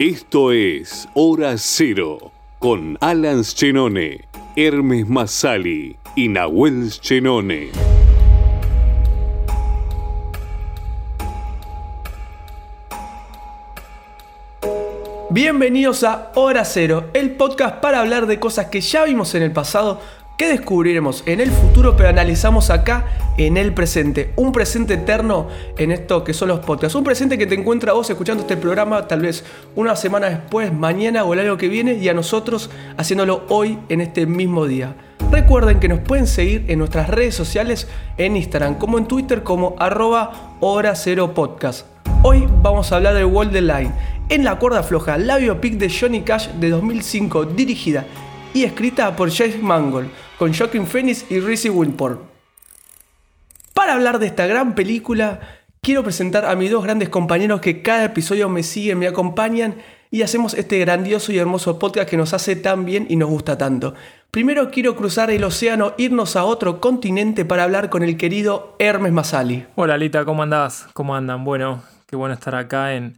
Esto es Hora Cero con Alan Chenone, Hermes Masali y Nahuel Chenone. Bienvenidos a Hora Cero, el podcast para hablar de cosas que ya vimos en el pasado, que descubriremos en el futuro, pero analizamos acá en el presente. Un presente eterno en esto que son los podcasts. Un presente que te encuentra vos escuchando este programa tal vez una semana después, mañana o el año que viene, y a nosotros haciéndolo hoy en este mismo día. Recuerden que nos pueden seguir en nuestras redes sociales, en Instagram como en Twitter como arroba hora cero podcast. Hoy vamos a hablar de Wall the Line, en la cuerda floja, la biopic de Johnny Cash de 2005, dirigida y escrita por James Mangold, con Joaquin Phoenix y Reese Witherspoon. Para hablar de esta gran película, quiero presentar a mis dos grandes compañeros que cada episodio me siguen, me acompañan y hacemos este grandioso y hermoso podcast que nos hace tan bien y nos gusta tanto. Primero quiero cruzar el océano, irnos a otro continente para hablar con el querido Hermes Masali. Hola Lita, ¿cómo andás? ¿Cómo andan? Bueno, Qué bueno estar acá en...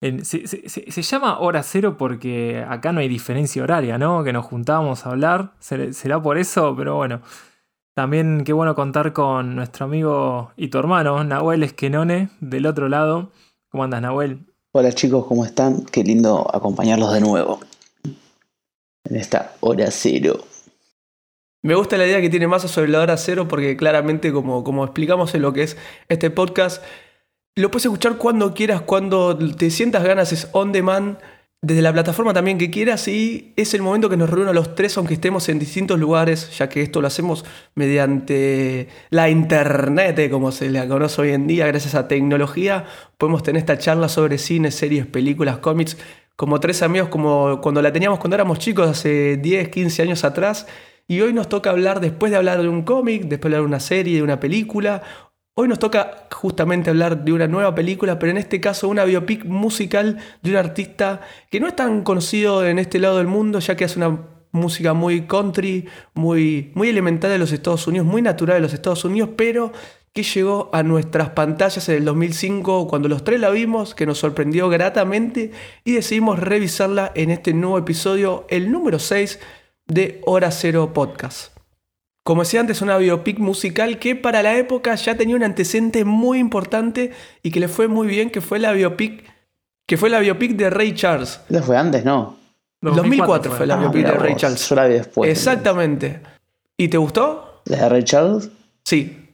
se, llama hora cero porque acá no hay diferencia horaria, ¿no? Que nos juntamos a hablar. Será por eso, pero bueno. También qué bueno contar con nuestro amigo y tu hermano, Nahuel Esquenone, del otro lado. ¿Cómo andas, Nahuel? Hola chicos, ¿cómo están? Qué lindo acompañarlos de nuevo. En esta hora cero. Me gusta la idea que tiene Massa sobre la hora cero porque claramente como, como explicamos en lo que es este podcast, lo puedes escuchar cuando quieras, cuando te sientas ganas, es on demand, desde la plataforma también que quieras y es el momento que nos reúne a los tres, aunque estemos en distintos lugares, ya que esto lo hacemos mediante la internet, eh, como se le conoce hoy en día, gracias a tecnología, podemos tener esta charla sobre cine, series, películas, cómics, como tres amigos, como cuando la teníamos cuando éramos chicos, hace 10, 15 años atrás. Y hoy nos toca hablar, después de hablar de un cómic, después de hablar de una serie, de una película, Hoy nos toca justamente hablar de una nueva película, pero en este caso una biopic musical de un artista que no es tan conocido en este lado del mundo, ya que hace una música muy country, muy, muy elemental de los Estados Unidos, muy natural de los Estados Unidos, pero que llegó a nuestras pantallas en el 2005 cuando los tres la vimos, que nos sorprendió gratamente y decidimos revisarla en este nuevo episodio, el número 6 de Hora Cero Podcast. Como decía antes, una biopic musical que para la época ya tenía un antecedente muy importante y que le fue muy bien, que fue la biopic, que fue la biopic de Ray Charles. Eso fue antes, ¿no? 2004 fue, la biopic de Ray Charles. Yo la vi después. Exactamente. ¿Y te gustó? ¿La de Ray Charles? Sí.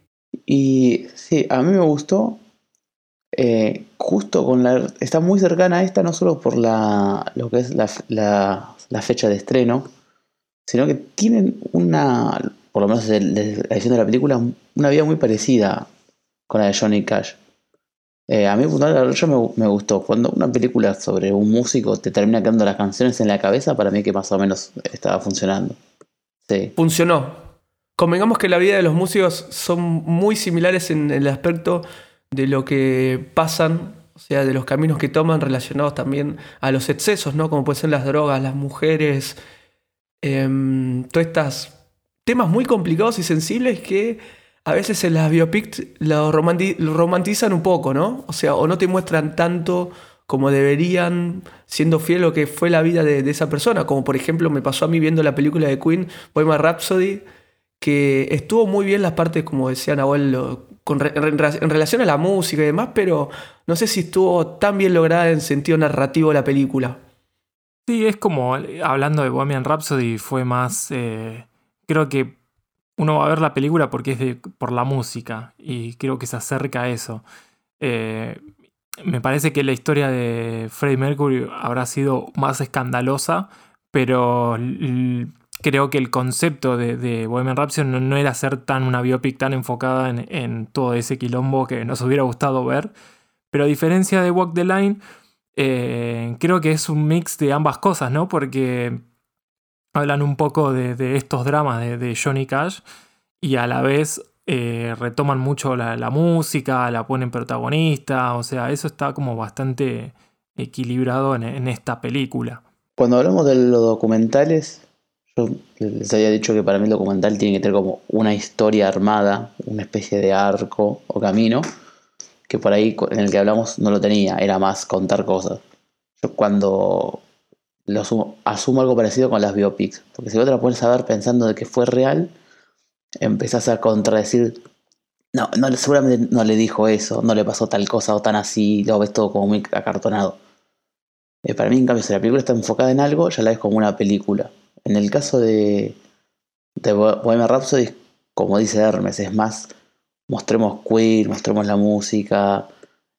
Y sí, a mí me gustó. Eh, justo con la. Está muy cercana a esta, no solo por la, lo que es la, la fecha de estreno, sino que tienen una por lo menos la edición de la película, una vida muy parecida con la de Johnny Cash. Eh, a mí yo me, me, gustó. Cuando una película sobre un músico te termina quedando las canciones en la cabeza, para mí que más o menos estaba funcionando. Sí. Funcionó. Convengamos que la vida de los músicos son muy similares en el aspecto de lo que pasan, o sea, de los caminos que toman relacionados también a los excesos, ¿no? Como pueden ser las drogas, las mujeres, em, todas estas temas muy complicados y sensibles que a veces en las biopics lo, romantizan un poco, ¿no? O sea, o no te muestran tanto como deberían, siendo fiel a lo que fue la vida de, esa persona. Como por ejemplo me pasó a mí viendo la película de Queen, Bohemian Rhapsody, que estuvo muy bien las partes, como decía Nahuel, con, en, relación a la música y demás, pero no sé si estuvo tan bien lograda en sentido narrativo la película. Sí, es como, hablando de Bohemian Rhapsody, fue más... Eh, creo que uno va a ver la película porque es de, por la música y creo que se acerca a eso. Eh, me parece que la historia de Freddie Mercury habrá sido más escandalosa, pero creo que el concepto de, de Bohemian Rhapsody no, era ser tan una biopic tan enfocada en, todo ese quilombo que nos hubiera gustado ver. Pero a diferencia de Walk the Line, eh, creo que es un mix de ambas cosas, ¿no? Porque hablan un poco de, estos dramas de, Johnny Cash y a la vez eh, retoman mucho la, música, la ponen protagonista, o sea, eso está como bastante equilibrado en, esta película. Cuando hablamos de los documentales, yo les había dicho que para mí el documental tiene que tener como una historia armada, una especie de arco o camino, que por ahí en el que hablamos no lo tenía, era más contar cosas. yo cuando lo asumo, asumo algo parecido con las biopics. Porque si vos te la pones a ver pensando de que fue real, empezás a contradecir. No, no, seguramente no le dijo eso, no le pasó tal cosa o tan así, lo ves todo como muy acartonado. Eh, para mí, en cambio, si la película está enfocada en algo, ya la ves como una película. En el caso de, de Bohemian Rhapsody, como dice Hermes, es más, mostremos queer, mostremos la música,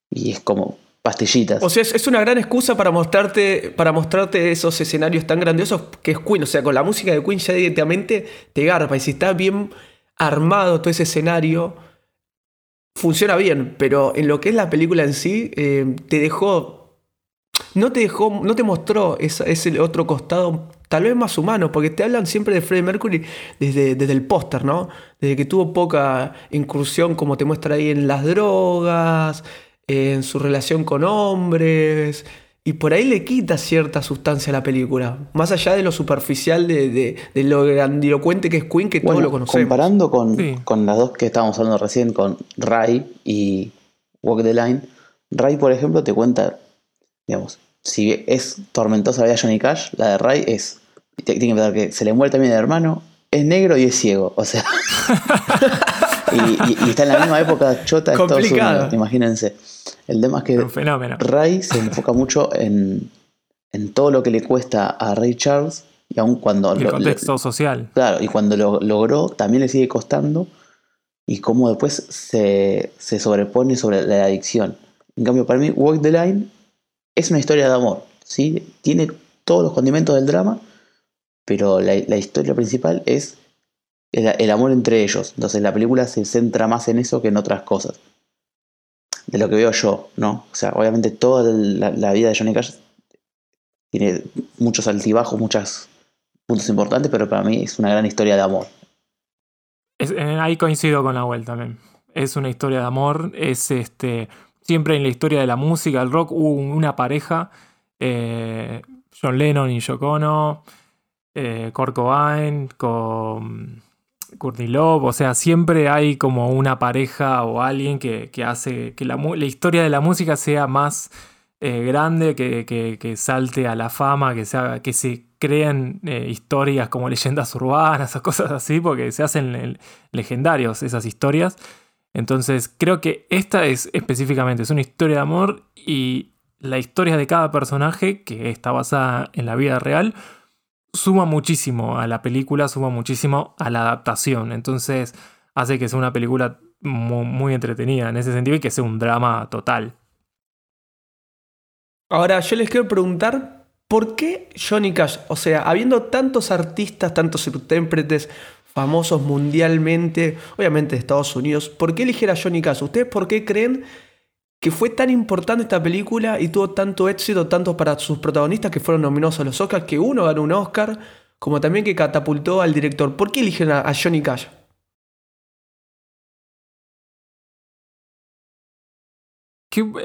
y es como pastillitas. O sea, es, una gran excusa para mostrarte, para mostrarte esos escenarios tan grandiosos que es Queen. O sea, con la música de Queen ya directamente te garpa. Y si está bien armado todo ese escenario, funciona bien. Pero en lo que es la película en sí, eh, te dejó. No te dejó. No te mostró ese otro costado. Tal vez más humano, porque te hablan siempre de Freddie Mercury desde, desde el póster, ¿no? Desde que tuvo poca incursión, como te muestra ahí en las drogas, en su relación con hombres. Y por ahí le quita cierta sustancia a la película. Más allá de lo superficial, de, lo grandilocuente que es Queen, que todos lo conocemos. Comparando con, con, las dos que estábamos hablando recién, con Ray y Walk the Line, Ray, por ejemplo, te cuenta, digamos, si es tormentosa la vida de Johnny Cash, la de Ray es. Tiene que pensar que se le muere también el hermano, es negro y es ciego. O sea. y, está en la misma época chota de Estados Unidos, imagínense. El tema es que Ray se enfoca mucho en, todo lo que le cuesta a Ray Charles y aun cuando... el contexto social. Claro, y cuando lo logró también le sigue costando y cómo después se, sobrepone sobre la adicción. En cambio, para mí, Walk the Line es una historia de amor, ¿sí? Tiene todos los condimentos del drama, pero la, historia principal es el, amor entre ellos. Entonces la película se centra más en eso que en otras cosas de lo que veo yo, ¿no? O sea, obviamente toda la, vida de Johnny Cash tiene muchos altibajos, muchos puntos importantes, pero para mí es una gran historia de amor. Eh, ahí coincido con Nahuel también. Es una historia de amor, es este. Siempre en la historia de la música, el rock, hubo una pareja, eh, John Lennon y Yoko Ono, eh, con Courtney Love, o sea, siempre hay como una pareja o alguien que, hace que la, historia de la música sea más eh, grande, que, salte a la fama, que, sea, que se creen eh, historias como leyendas urbanas o cosas así, porque se hacen legendarios esas historias. Entonces creo que esta es específicamente, es una historia de amor y la historia de cada personaje, que está basada en la vida real, suma muchísimo a la película, suma muchísimo a la adaptación. Entonces hace que sea una película muy, entretenida en ese sentido y que sea un drama total. Ahora, yo les quiero preguntar, ¿por qué Johnny Cash? O sea, habiendo tantos artistas, tantos intérpretes famosos mundialmente, obviamente de Estados Unidos, ¿por qué eligieron a Johnny Cash? ¿Ustedes por qué creen que fue tan importante esta película y tuvo tanto éxito, tanto para sus protagonistas que fueron nominados a los Oscars, que uno ganó un Oscar, como también que catapultó al director. ¿Por qué eligieron a, Johnny Cash?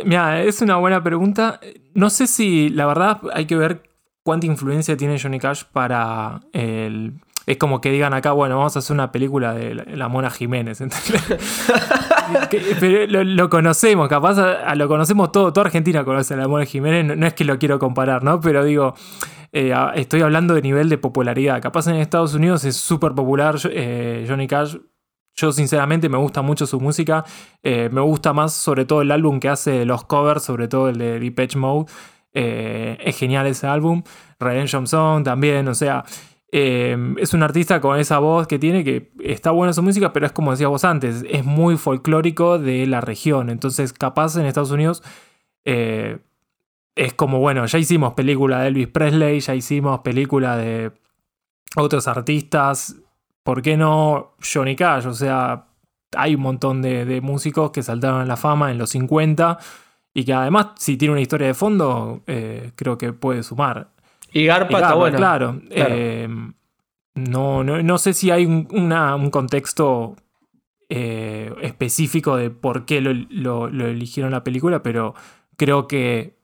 mira, es una buena pregunta. No sé si, la verdad, hay que ver cuánta influencia tiene Johnny Cash para el, es como que digan acá, bueno, vamos a hacer una película de la, Mona Jiménez. Lo, conocemos, capaz lo conocemos todo, toda Argentina conoce a la Mona Jiménez, no, es que lo quiero comparar, ¿no? Pero digo, eh, estoy hablando de nivel de popularidad. Capaz en Estados Unidos es súper popular eh, Johnny Cash. Yo sinceramente me gusta mucho su música. Eh, me gusta más sobre todo el álbum que hace los covers, sobre todo el de Deep Edge Mode. es genial ese álbum. Redemption Song también, o sea, Em, es un artista con esa voz que tiene, que está buena su música, pero es como decías vos antes, es muy folclórico de la región. Entonces, capaz en Estados Unidos eh, es como, bueno, ya hicimos película de Elvis Presley, ya hicimos película de otros artistas. ¿Por qué no Johnny Cash? O sea, hay un montón de, músicos que saltaron a la fama en los 50 y que además, si tiene una historia de fondo, eh, creo que puede sumar. Y Garpa, está bueno. Claro. Eh, no, no, sé si hay un, contexto eh, específico de por qué lo, eligieron la película, pero creo que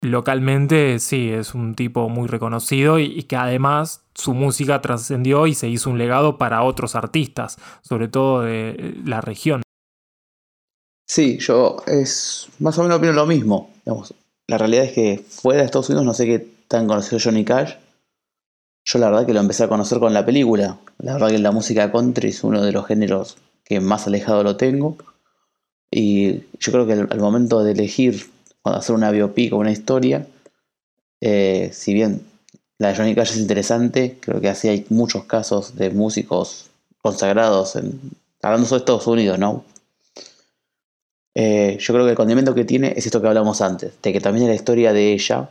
localmente sí, es un tipo muy reconocido y, que además su música trascendió y se hizo un legado para otros artistas, sobre todo de la región. Sí, yo es más o menos opino lo mismo. la realidad es que fuera de Estados Unidos no sé qué tan conocido Johnny Cash. Yo la verdad que lo empecé a conocer con la película. La verdad que la música country es uno de los géneros que más alejado lo tengo. Y yo creo que al, momento de elegir hacer una biopic o una historia, eh, si bien la de Johnny Cash es interesante, creo que así hay muchos casos de músicos consagrados, hablando sobre Estados Unidos, ¿no? Eh, yo creo que el condimento que tiene es esto que hablamos antes, de que también es la historia de ella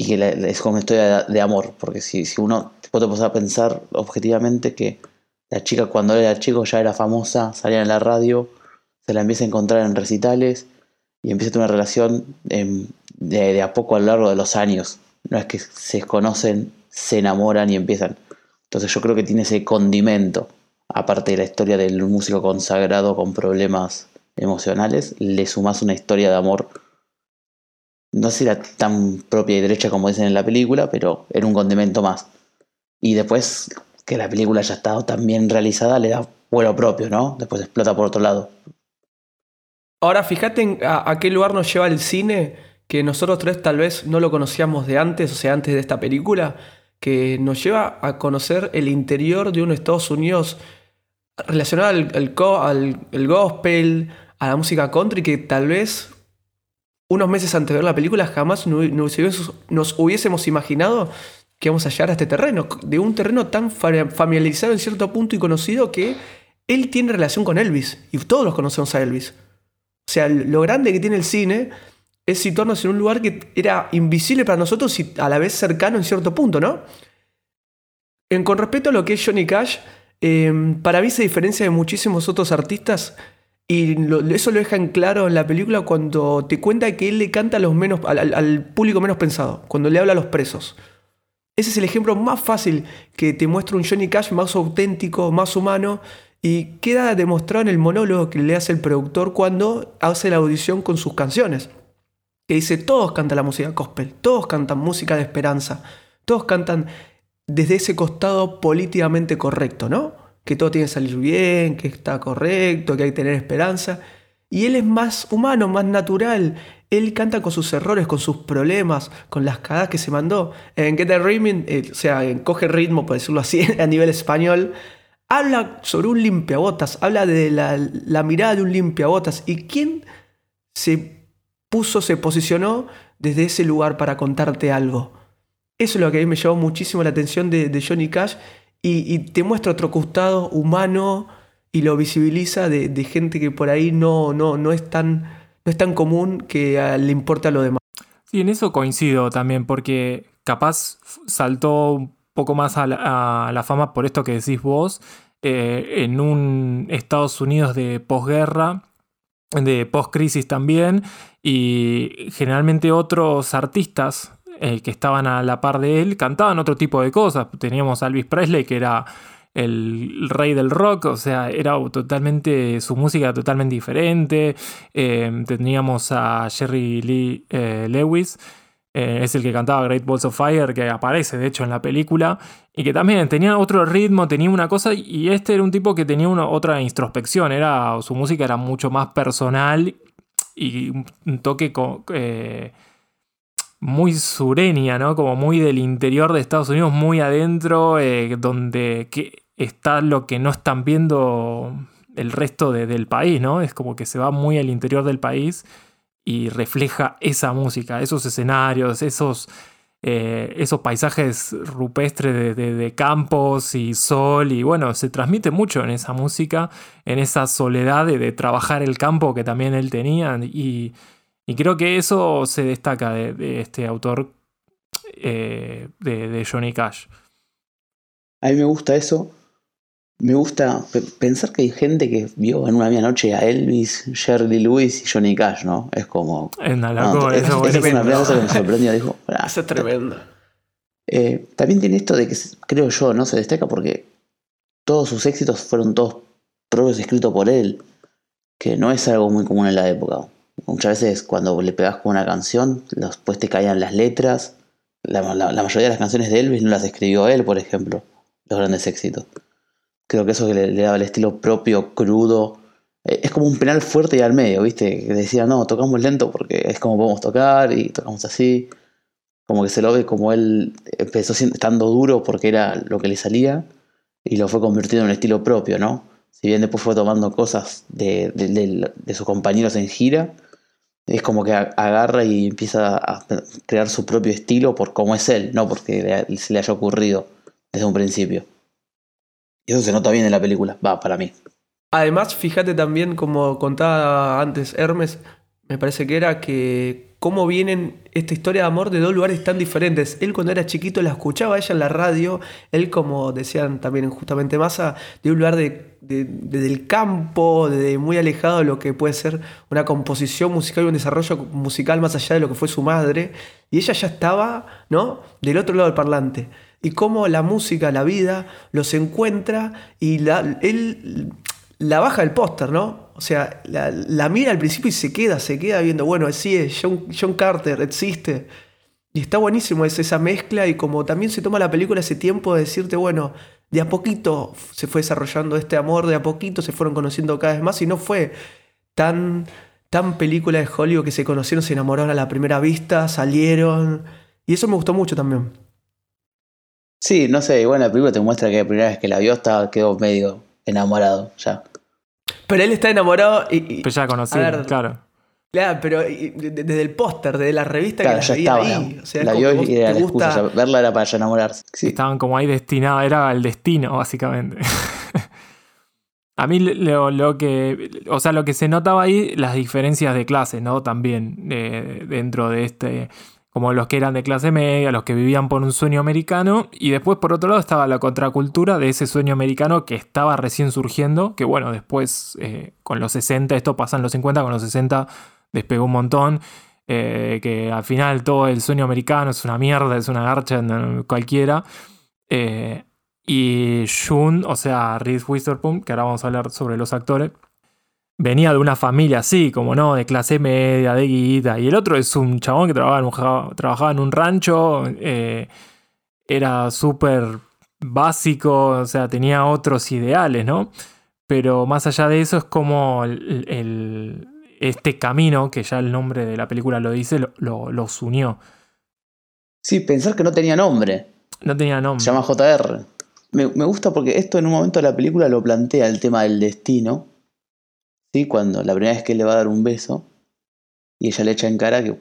y que es como una historia de, amor, porque si, si uno te puede a pensar objetivamente que la chica cuando era chico ya era famosa, salía en la radio, se la empieza a encontrar en recitales y empieza a tener una relación de, de, a poco a lo largo de los años. No es que se conocen, se enamoran y empiezan. Entonces yo creo que tiene ese condimento, aparte de la historia del músico consagrado con problemas emocionales, le sumas una historia de amor. No era tan propia y derecha como dicen en la película, pero era un condimento más. Y después que la película haya estado tan bien realizada le da vuelo propio, ¿no? Después explota por otro lado. Ahora fíjate a, qué lugar nos lleva el cine, que nosotros tres tal vez no lo conocíamos de antes, o sea, antes de esta película, que nos lleva a conocer el interior de un Estados Unidos relacionado al, al gospel, a la música country que tal vez unos meses antes de ver la película jamás nos hubiésemos imaginado que vamos a llegar a este terreno, de un terreno tan familiarizado en cierto punto y conocido que él tiene relación con Elvis y todos conocemos a Elvis. O sea, lo grande que tiene el cine es situarnos en un lugar que era invisible para nosotros y a la vez cercano en cierto punto, ¿no? En, con respecto a lo que es Johnny Cash, eh, para mí se diferencia de muchísimos otros artistas y eso lo deja en claro en la película cuando te cuenta que él le canta a los menos, al, público menos pensado, cuando le habla a los presos. Ese es el ejemplo más fácil que te muestra un Johnny Cash más auténtico, más humano, y queda demostrado en el monólogo que le hace el productor cuando hace la audición con sus canciones. Que dice, todos cantan la música gospel, todos cantan música de esperanza, todos cantan desde ese costado políticamente correcto, ¿no? Que todo tiene que salir bien, que está correcto, que hay que tener esperanza. Y él es más humano, más natural. Él canta con sus errores, con sus problemas, con las cagadas que se mandó. En Get the Rhythm, eh, o sea, coge ritmo, por decirlo así, a nivel español. Habla sobre un limpiabotas, habla de la, mirada de un limpiabotas. ¿Y quién se puso, se posicionó desde ese lugar para contarte algo? Eso es lo que a mí me llamó muchísimo la atención de Johnny Cash y, te muestra otro costado humano y lo visibiliza de, gente que por ahí no, no, no, es tan, no es tan común que le importa lo demás. Sí, en eso coincido también, porque capaz saltó un poco más a la, fama por esto que decís vos, eh, en un Estados Unidos de posguerra, de post-crisis también, y generalmente otros artistas eh, que estaban a la par de él cantaban otro tipo de cosas. Teníamos a Elvis Presley, que era el rey del rock, o sea, era totalmente, su música totalmente diferente. Eh, teníamos a Jerry Lee eh, Lewis, es el que cantaba Great Balls of Fire, que aparece de hecho en la película, y que también tenía otro ritmo, tenía una cosa, y este era un tipo que tenía una, otra introspección, era, su música era mucho más personal y un toque con muy sureña, ¿no? Como muy del interior de Estados Unidos, muy adentro, eh, donde está lo que no están viendo el resto del país, ¿no? Es como que se va muy al interior del país y refleja esa música, esos escenarios, esos, eh, esos paisajes rupestres de, campos y sol, y bueno, se transmite mucho en esa música, en esa soledad de, de trabajar el campo que también él tenía y y creo que eso se destaca de, este autor eh, de, Johnny Cash. A mí me gusta eso. Me gusta pensar que hay gente que vio en una misma noche a Elvis, Shirley Lewis y Johnny Cash, ¿no? Es como. Es una loco, eso es, una cosa que me sorprendió. Dijo, eso es tremendo. Eh, también tiene esto de que, creo yo, no se destaca porque todos sus éxitos fueron todos propios escritos por él, que no es algo muy común en la época. Muchas veces cuando le pegas con una canción, después te caían las letras. La, mayoría de las canciones de Elvis no las escribió él, por ejemplo, los grandes éxitos. Creo que eso le, daba el estilo propio, crudo, eh, es como un penal fuerte y al medio, ¿viste? Que decía, no, tocamos lento porque es como podemos tocar y tocamos así. Como que se lo ve como él empezó estando duro porque era lo que le salía y lo fue convirtiendo en un estilo propio, ¿no? Si bien después fue tomando cosas de, de sus compañeros en gira, es como que agarra y empieza a crear su propio estilo por cómo es él, no porque se le haya ocurrido desde un principio. Y eso se nota bien en la película, va, para mí. Además, fíjate también, como contaba antes Hermes, me parece que era que cómo vienen esta historia de amor de dos lugares tan diferentes. Él cuando era chiquito la escuchaba ella en la radio, él como decían también justamente Massa, de un lugar de, del campo, de muy alejado de lo que puede ser una composición musical y un desarrollo musical más allá de lo que fue su madre. Y ella ya estaba, ¿no? Del otro lado del parlante. Y cómo la música, la vida, los encuentra y la, él la baja del póster, ¿no? O sea, la, mira al principio y se queda, se queda viendo, bueno, sí es, John, Carter existe. Y está buenísimo es esa mezcla y como también se toma la película ese tiempo de decirte, bueno, de a poquito se fue desarrollando este amor, de a poquito se fueron conociendo cada vez más y no fue tan, tan película de Hollywood que se conocieron, se enamoraron a la primera vista, salieron. Y eso me gustó mucho también. Sí, no sé, bueno, la película te muestra que la primera vez que la vio estaba, quedó medio enamorado ya. Pero él está enamorado y. Pero ya conocí, claro. Claro, pero desde el póster, desde la revista que la ya estaba, ahí. O sea, la vio y era la excusa, verla era para ya enamorarse. Estaban como ahí destinados, era el destino, básicamente. A mí lo, que, o sea, lo que se notaba ahí, las diferencias de clase, ¿no? También eh, dentro de este, como los que eran de clase media, los que vivían por un sueño americano, y después por otro lado estaba la contracultura de ese sueño americano que estaba recién surgiendo, que bueno, después eh, con los 60, esto pasa en los 50, con los 60 despegó un montón, eh, que al final todo el sueño americano es una mierda, es una garcha cualquiera. Eh, y June, o sea, Reese Witherspoon, que ahora vamos a hablar sobre los actores, venía de una familia así, como no, de clase media, de guita. Y el otro es un chabón que trabajaba, trabajaba en un rancho, eh, era súper básico, o sea, tenía otros ideales, ¿no? Pero más allá de eso es como este camino, que ya el nombre de la película lo dice, lo, los unió. Sí, pensar que no tenía nombre. No tenía nombre. Se llama JR. Me, me gusta porque esto en un momento de la película lo plantea el tema del destino ¿sí? Cuando la primera vez que él le va a dar un beso y ella le echa en cara que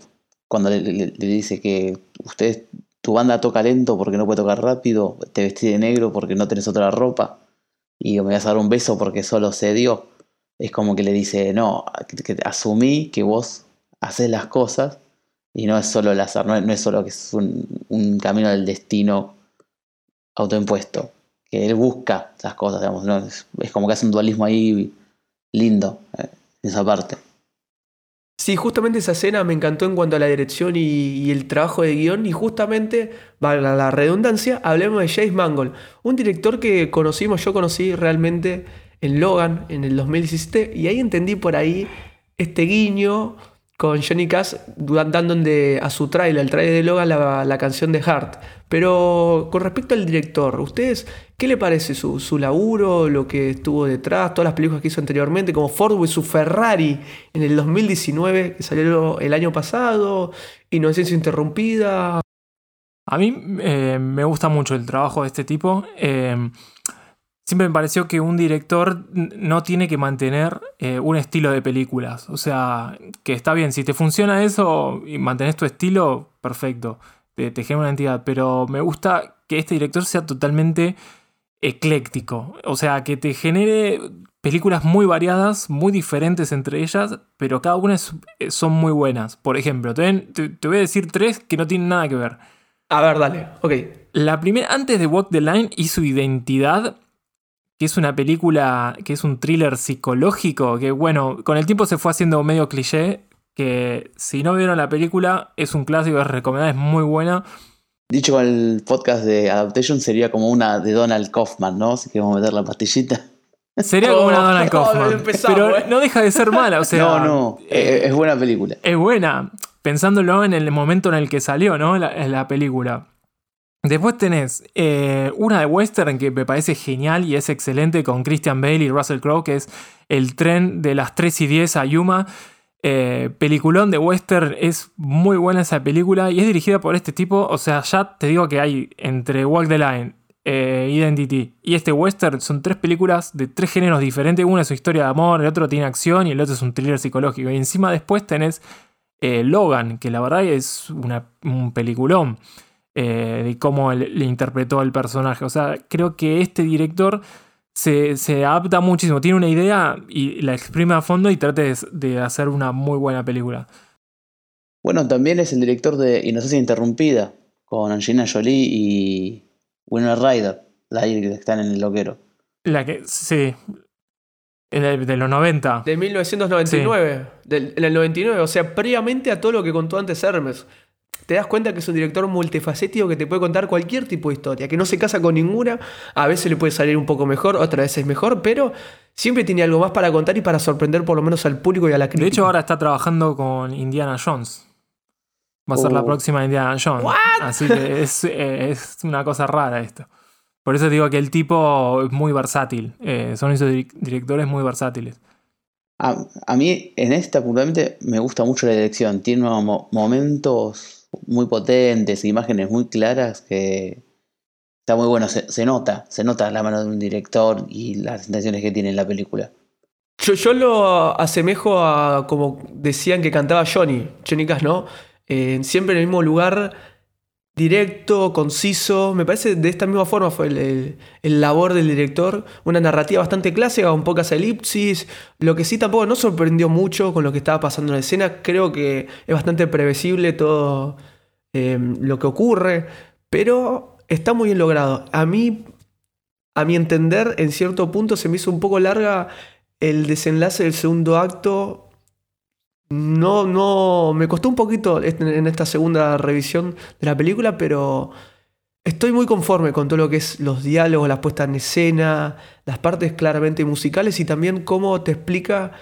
cuando le, dice que usted, tu banda toca lento porque no puede tocar rápido, te vestí de negro porque no tenés otra ropa y me vas a dar un beso porque solo se dio. Es como que le dice, no, que, asumí que vos haces las cosas y no es solo el azar, no es, solo que es un, camino del destino autoimpuesto, que él busca esas cosas, digamos, ¿no? es, es, como que hace un dualismo ahí lindo eh, esa parte. Sí, justamente esa escena me encantó en cuanto a la dirección y, el trabajo de guion. Y justamente, para la redundancia, hablemos de James Mangold, un director que conocimos, yo conocí realmente en Logan en el 2017. Y ahí entendí por ahí este guiño con Johnny Cash dando a su trailer, el trailer de Logan, la, canción de Heart. Pero con respecto al director, ¿ustedes qué le parece su, su, laburo, lo que estuvo detrás, todas las películas que hizo anteriormente, como Ford y su Ferrari en el 2019, que salió el año pasado, Inocencia Interrumpida? A mí eh, me gusta mucho el trabajo de este tipo. Eh, siempre me pareció que un director no tiene que mantener eh, un estilo de películas. O sea, que está bien, si te funciona eso y mantenés tu estilo, perfecto, te, genera una entidad. Pero me gusta que este director sea totalmente ecléctico. O sea, que te genere películas muy variadas, muy diferentes entre ellas, pero cada una eh, son muy buenas. Por ejemplo, te, te voy a decir tres que no tienen nada que ver. A ver, dale, ok. La primera, antes de Walk the Line y su identidad, que es una película, que es un thriller psicológico, que bueno, con el tiempo se fue haciendo medio cliché, que si no vieron la película es un clásico, es recomendada, es muy buena. Dicho con el podcast de Adaptation sería como una de Donald Kaufman, ¿no? Si queremos meter la pastillita. Sería como una Donald Kaufman. pero no deja de ser mala, o sea. No, no, eh, es buena película. Es buena, pensándolo en el momento en el que salió, ¿no? La, la película. Después tenés eh, una de western que me parece genial y es excelente con Christian Bale y Russell Crowe, que es El tren de las 3 y 10 a Yuma. Eh, peliculón de western, es muy buena esa película y es dirigida por este tipo. O sea, ya te digo que hay entre Walk the Line, eh, Identity y este western son tres películas de tres géneros diferentes. Una es su historia de amor, el otro tiene acción y el otro es un thriller psicológico. Y encima después tenés Logan, que la verdad es un peliculón. Eh, de cómo le interpretó al personaje. O sea, creo que este director se, adapta muchísimo, tiene una idea y la exprime a fondo y trata de, hacer una muy buena película. Bueno, también es el director de Inocencia Interrumpida, con Angelina Jolie y Winona Ryder, la que están en el loquero. La que, sí, de, los 90. De 1999. en el 99, o sea, previamente a todo lo que contó antes Hermes te das cuenta que es un director multifacético que te puede contar cualquier tipo de historia, que no se casa con ninguna, a veces le puede salir un poco mejor, otras veces mejor, pero siempre tiene algo más para contar y para sorprender por lo menos al público y a la crítica. De hecho, ahora está trabajando con Indiana Jones. Va a ser la oh. próxima Indiana Jones. Así que eh, es, una cosa rara esto. Por eso digo que el tipo es muy versátil. Eh, son esos directores muy versátiles. A, mí en esta puntualmente me gusta mucho la dirección. Tiene momentos muy potentes, imágenes muy claras que está muy bueno, se, nota, se nota la mano de un director y las intenciones que tiene en la película. Yo, yo lo asemejo a como decían que cantaba Johnny, Johnny Cash, ¿no? Eh, siempre en el mismo lugar, directo, conciso. Me parece de esta misma forma fue el, labor del director. Una narrativa bastante clásica, con pocas elipsis. Lo que sí tampoco no sorprendió mucho con lo que estaba pasando en la escena. Creo que es bastante previsible todo em, lo que ocurre. Pero está muy bien logrado. A mí, a mi entender, en cierto punto se me hizo un poco larga el desenlace del segundo acto no, no, me costó un poquito en esta segunda revisión de la película, pero estoy muy conforme con todo lo que es los diálogos, las puestas en escena, las partes claramente musicales y también cómo te explica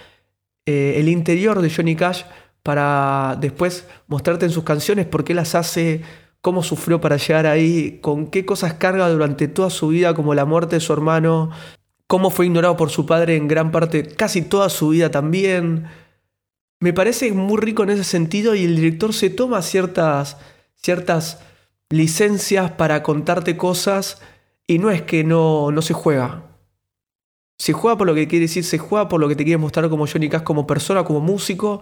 eh, el interior de Johnny Cash para después mostrarte en sus canciones por qué las hace, cómo sufrió para llegar ahí, con qué cosas carga durante toda su vida, como la muerte de su hermano, cómo fue ignorado por su padre en gran parte, casi toda su vida también me parece muy rico en ese sentido y el director se toma ciertas, ciertas licencias para contarte cosas y no es que no, no se juega. Se juega por lo que quiere decir, se juega por lo que te quiere mostrar como Johnny Cash como persona, como músico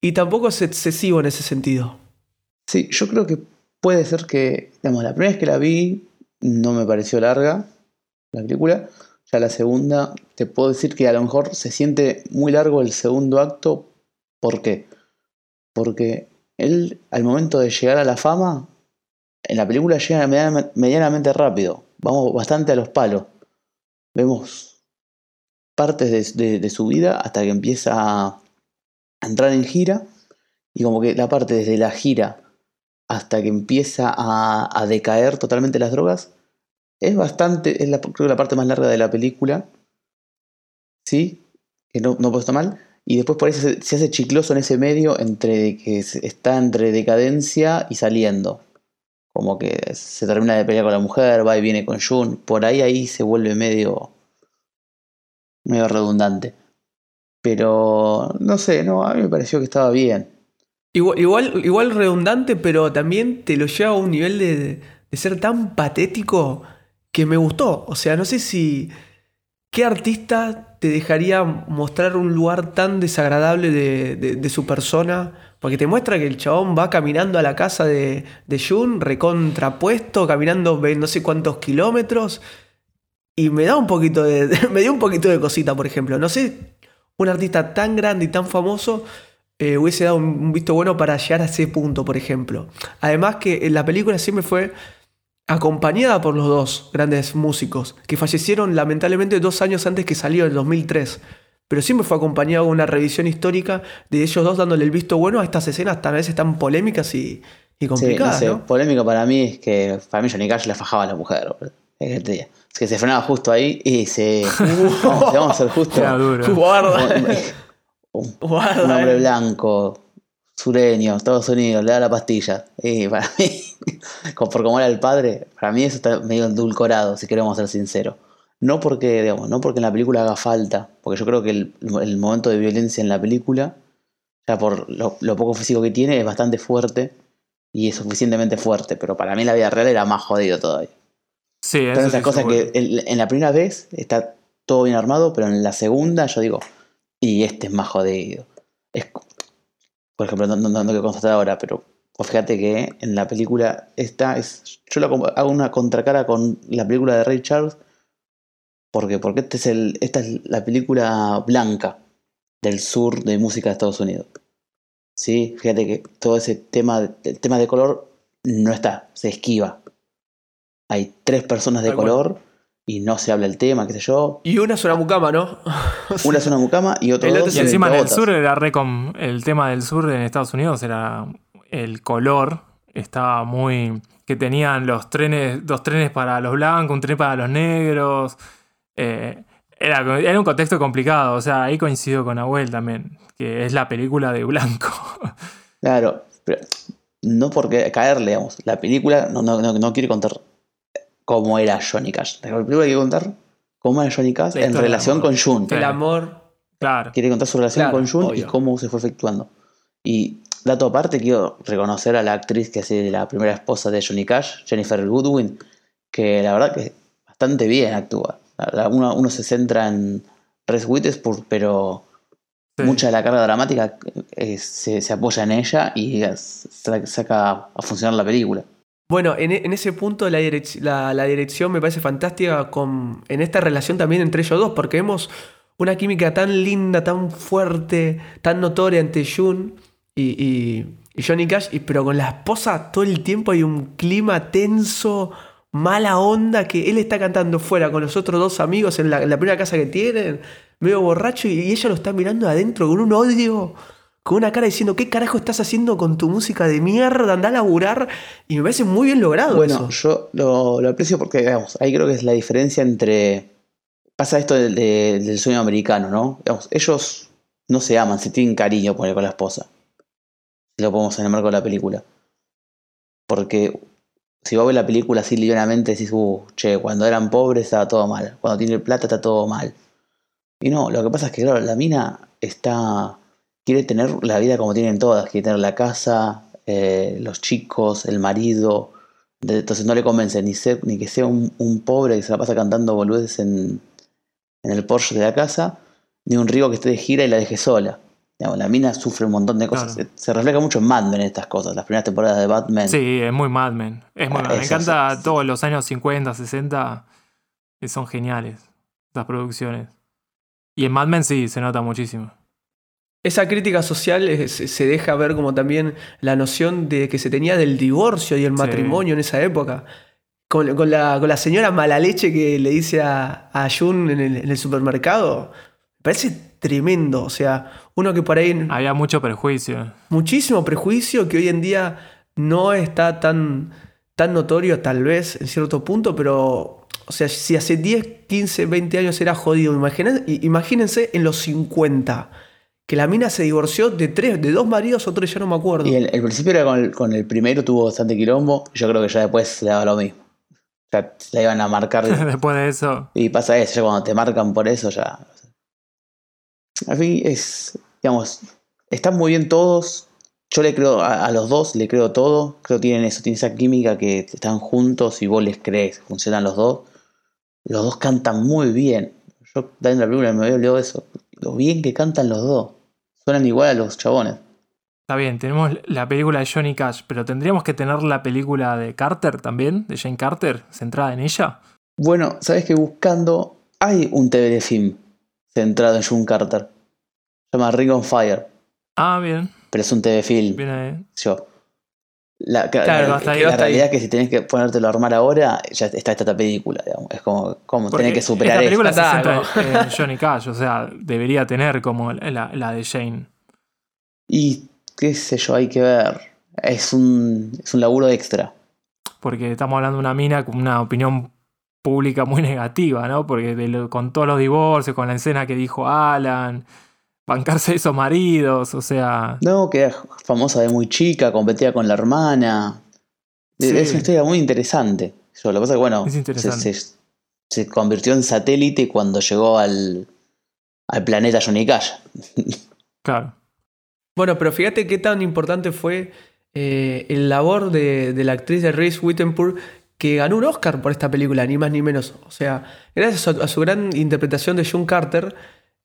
y tampoco es excesivo en ese sentido. Sí, yo creo que puede ser que, digamos, la primera vez que la vi no me pareció larga la película. Ya la segunda, te puedo decir que a lo mejor se siente muy largo el segundo acto ¿Por qué? Porque él, al momento de llegar a la fama, en la película llega medianamente rápido. Vamos bastante a los palos. Vemos partes de, su vida hasta que empieza a entrar en gira. Y como que la parte desde la gira hasta que empieza a, decaer totalmente las drogas, es bastante, es la, creo que la parte más larga de la película. Sí, que no, no puedo mal y después por eso se, hace chicloso en ese medio entre que está entre decadencia y saliendo. Como que se termina de pelear con la mujer, va y viene con Jun. Por ahí ahí se vuelve medio. medio redundante. Pero no sé, no, a mí me pareció que estaba bien. Igual, igual, redundante, pero también te lo lleva a un nivel de, de ser tan patético que me gustó. O sea, no sé si. ¿Qué artista te dejaría mostrar un lugar tan desagradable de, su persona. Porque te muestra que el chabón va caminando a la casa de, de Jun, recontrapuesto, caminando no sé cuántos kilómetros. Y me da un poquito de. me dio un poquito de cosita, por ejemplo. No sé, un artista tan grande y tan famoso eh, hubiese dado un visto bueno para llegar a ese punto, por ejemplo. Además que en la película siempre fue acompañada por los dos grandes músicos, que fallecieron lamentablemente dos años antes que salió, en 2003. Pero siempre fue acompañado de una revisión histórica de ellos dos dándole el visto bueno a estas escenas tan a veces tan polémicas y, complicadas. Sí, Polémico para mí es que para mí Johnny Cash le fajaba a la mujer. Es que se frenaba justo ahí y se. vamos, a ser justo. Guarda. Un, un hombre eh. blanco, sureño, Estados Unidos, le da la pastilla. Y para mí, por como era el padre, para mí eso está medio endulcorado, si queremos ser sinceros. No porque, digamos, no porque en la película haga falta, porque yo creo que el, el momento de violencia en la película, ya por lo, lo poco físico que tiene, es bastante fuerte y es suficientemente fuerte, pero para mí en la vida real era más jodido todavía. Sí, sí, esas cosas que en, en la primera vez está todo bien armado, pero en la segunda yo digo, y este es más jodido. Es, por ejemplo, no, no, no que constatar ahora, pero fíjate que en la película esta es. Yo com- hago una contracara con la película de Ray Charles, porque, porque este es el, esta es la película blanca del sur de música de Estados Unidos. Sí, fíjate que todo ese tema, el tema de color no está, se esquiva. Hay tres personas de color y no se habla el tema, qué sé yo. Y una es una mucama, ¿no? Una es una mucama y otro El otro dos Y encima en el sur era re com- el tema del sur en Estados Unidos era el color estaba muy que tenían los trenes dos trenes para los blancos un tren para los negros eh, era, era un contexto complicado o sea ahí coincido con Abuel también que es la película de blanco Claro, pero no porque caerle, digamos. La película no, no, no, no quiere contar cómo era Johnny Cash. La película quiere contar cómo era Johnny Cash en relación con June. El amor. claro Quiere contar su relación Claro, con June y cómo se fue efectuando. Y dato aparte, quiero reconocer a la actriz que hace la primera esposa de Johnny Cash, Jennifer Goodwin, que la verdad que bastante bien actúa. Uno, uno se centra en Reese Witherspoon, pero Sí. mucha de la carga dramática eh, se, se apoya en ella y sa- saca a funcionar la película. Bueno, en, e- en ese punto la, la- la dirección me parece fantástica con, en esta relación también entre ellos dos, porque vemos una química tan linda, tan fuerte, tan notoria entre Jun y, y- y Johnny Cash, pero con la esposa todo el tiempo hay un clima tenso, mala onda, que él está cantando fuera con los otros dos amigos en la, en la primera casa que tienen, medio borracho, y, y ella lo está mirando adentro con un odio. Con una cara diciendo, ¿qué carajo estás haciendo con tu música de mierda? Anda a laburar. Y me parece muy bien logrado Bueno, eso. yo lo, lo aprecio porque, digamos, ahí creo que es la diferencia entre. Pasa esto del, de- del sueño americano, ¿no? Digamos, ellos no se aman, se tienen cariño por con la esposa. Si lo podemos en el marco de la película. Porque si vos ves la película así livianamente, decís, uh, che, cuando eran pobres estaba todo mal. Cuando tiene plata está todo mal. Y no, lo que pasa es que, claro, la mina está. Quiere tener la vida como tienen todas. Quiere tener la casa, eh, los chicos, el marido. Entonces no le convence ni, ser, ni que sea un, un pobre que se la pasa cantando boludeces en, en el Porsche de la casa, ni un río que esté de gira y la deje sola. Digamos, la mina sufre un montón de cosas. Claro. Se, se refleja mucho en Mad Men estas cosas, las primeras temporadas de Batman. Sí, es muy Mad Men. Es muy Ah, Mad Men. Me encanta todos los años 50, 60. que son geniales. Estas producciones. Y en Mad Men sí, se nota muchísimo. Esa crítica social se, deja ver como también la noción de que se tenía del divorcio y el Sí. matrimonio en esa época. Con, con la, con la señora mala leche que le dice a, a Jun en el, en el supermercado. Me parece tremendo. O sea, uno que por ahí. Había mucho prejuicio. muchísimo prejuicio que hoy en día no está tan, tan notorio, tal vez, en cierto punto, pero, o sea, si hace 10, 15, 20 años era jodido, imaginen- i- imagínense en los 50, que la mina se divorció de tres, de dos maridos o tres, ya no me acuerdo. Y el, el principio era con el, con el primero, tuvo bastante quilombo. Yo creo que ya después le daba lo mismo. Ya la iban a marcar. Después de eso. Y pasa eso, ya cuando te marcan por eso, ya. Al fin es, digamos, están muy bien todos. Yo le creo a, a los dos, le creo todo. Creo que tienen eso, tienen esa química que están juntos y vos les crees, funcionan los dos. Los dos cantan muy bien. Yo en la película me había olvidado de eso. Lo bien que cantan los dos. Suenan igual a los chabones. Está bien, tenemos la película de Johnny Cash, pero tendríamos que tener la película de Carter también, de Jane Carter, centrada en ella. Bueno, sabes que buscando hay un TV de film centrado en June Carter. Se llama Ring on Fire, Ah, bien. pero es un TV film. Yo. La, que- Claro, la- hasta ahí, que la hasta ahí. realidad es que si tenés que ponértelo a armar ahora, ya está esta película, digamos. Es como, como Porque tenés que superar esta película Claro. centra en Johnny Cash, o sea, debería tener como la, la de Jane. Y qué sé yo, hay que ver. Es un, es un laburo extra. Porque estamos hablando de una mina con una opinión pública muy negativa, ¿no? Porque de lo- con todos los divorcios, con la escena que dijo Alan, bancarse esos maridos, o sea. No, que era famosa de muy chica, competía con la hermana. Sí. Es una historia muy interesante. Yo, lo que pasa es que, bueno, Es se, interesante. se- se convirtió en satélite cuando llegó al, al planeta Johnny Cash. Claro. Bueno, pero fíjate qué tan importante fue eh, el labor de, de la actriz de Reese Witherspoon que ganó un Oscar por esta película, ni más ni menos. O sea, gracias a, a su gran interpretación de John Carter,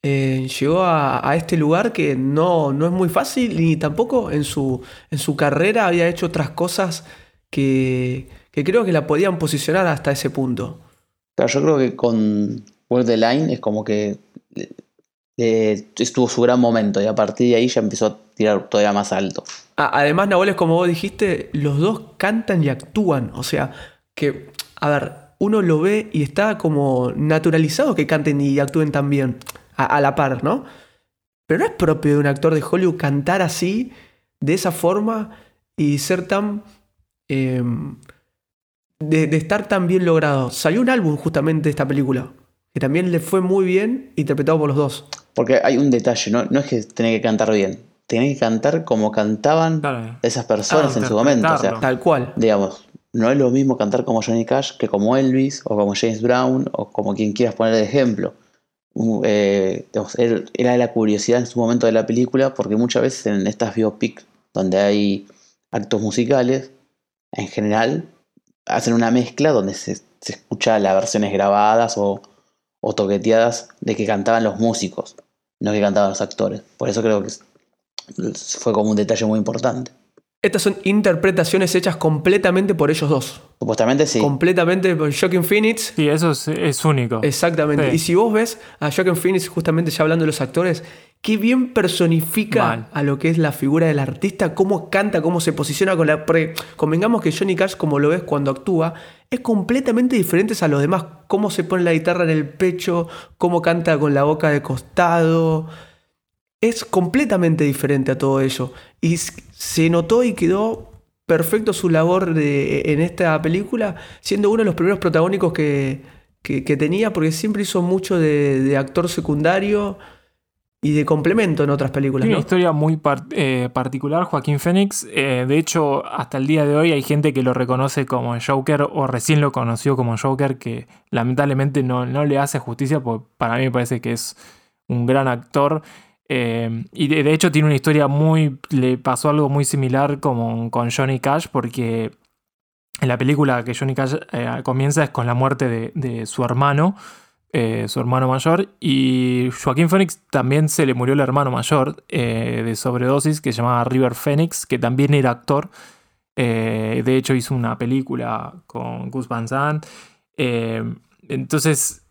eh, llegó a, a este lugar que no, no es muy fácil ni tampoco en su, en su carrera había hecho otras cosas que, que creo que la podían posicionar hasta ese punto. Claro, yo creo que con World the Line es como que le- le- estuvo su gran momento y a partir de ahí ya empezó a tirar todavía más alto. Además, Nahuel, es como vos dijiste, los dos cantan y actúan. O sea, que, a ver, uno lo ve y está como naturalizado que canten y actúen también a, a la par, ¿no? Pero no es propio de un actor de Hollywood cantar así, de esa forma, y ser tan... eh, de, de estar tan bien logrado. Salió un álbum justamente de esta película, que también le fue muy bien, interpretado por los dos. Porque hay un detalle, no, no es que tenés que cantar bien, tenés que cantar como cantaban Claro. esas personas Ah, en su momento. O sea, interpretarlo. Tal cual. digamos, no es lo mismo cantar como Johnny Cash que como Elvis o como James Brown o como quien quieras poner de ejemplo. Eh, er- era la curiosidad en su momento de la película porque muchas veces en estas biopics donde hay actos musicales, en general hacen una mezcla donde se, escucha las versiones grabadas o, toqueteadas de que cantaban los músicos, no que cantaban los actores. Por eso creo que fue como un detalle muy importante. Estas son interpretaciones hechas completamente por ellos dos. Supuestamente sí. Completamente por Joaquin Phoenix. Sí, eso es, es único. Exactamente. Sí. Y si vos ves a Joaquin Phoenix, justamente ya hablando de los actores, qué bien personifica Mal. a lo que es la figura del artista, cómo canta, cómo se posiciona con la. Porque convengamos que Johnny Cash, como lo ves cuando actúa, es completamente diferente a los demás. Cómo se pone la guitarra en el pecho, cómo canta con la boca de costado. Es completamente diferente a todo ello. Y se notó y quedó perfecto su labor de- en esta película, siendo uno de los primeros protagónicos que, que- que tenía, porque siempre hizo mucho de, de actor secundario y de complemento en otras películas. Tiene ¿no? una historia muy par- eh, particular, Joaquín Phoenix. Eh, de hecho, hasta el día de hoy hay gente que lo reconoce como Joker o recién lo conoció como Joker, que lamentablemente no, no le hace justicia, porque para mí me parece que es un gran actor. Eh, y de, hecho tiene una historia muy... Le pasó algo muy similar como con Johnny Cash, porque en la película que Johnny Cash eh, comienza es con la muerte de, su hermano, eh, su hermano mayor, y Joaquín Phoenix también se le murió el hermano mayor eh, de sobredosis que se llamaba River Phoenix, que también era actor. De hecho hizo una película con Gus Van Sant. Eh, entonces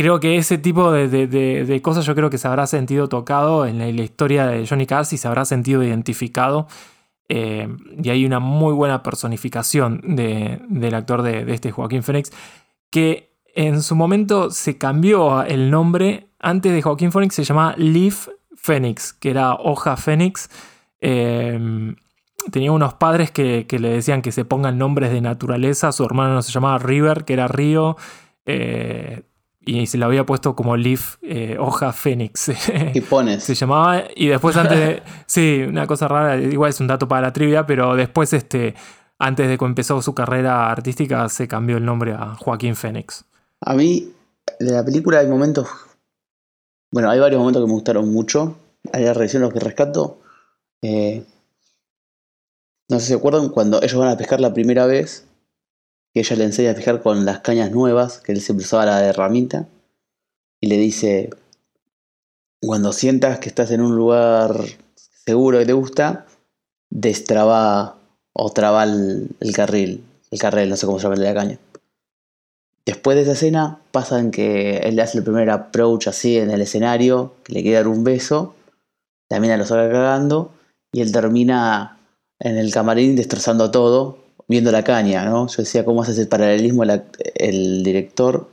creo que ese tipo de, de- de- cosas yo creo que se habrá sentido tocado en la, historia de Johnny Cash y se habrá sentido identificado. Eh, y hay una muy buena personificación de- del actor de, este Joaquín Phoenix, que en su momento se cambió el nombre. Antes de Joaquín Phoenix se llamaba Leaf Phoenix, que era hoja Phoenix. Eh, tenía unos padres que, que le decían que se pongan nombres de naturaleza. Su hermano se llamaba River, que era río. eh, y se le había puesto como Leaf, eh, hoja Phoenix. ¿Qué pones? se llamaba. Y después antes de. Sí, una cosa rara, igual es un dato para la trivia, pero después, este, antes de que empezó su carrera artística, se cambió el nombre a Joaquín Phoenix. A mí, de la película hay momentos. Bueno, hay varios momentos que me gustaron mucho. Hay la revisión los que rescato. Eh, no sé si se acuerdan cuando ellos van a pescar la primera vez. Que ella le enseña a pescar con las cañas nuevas, que él siempre usaba la herramienta. Y le dice: Cuando sientas que estás en un lugar seguro y te gusta, destraba o traba el, carril. El carril, no sé cómo se llama la caña. Después de esa escena pasa en que él le hace el primer approach así en el escenario, que le quiere dar un beso, la mina lo saca cagando y él termina en el camarín destrozando todo, viendo la caña, ¿no? Yo decía cómo hace ese paralelismo el, el director,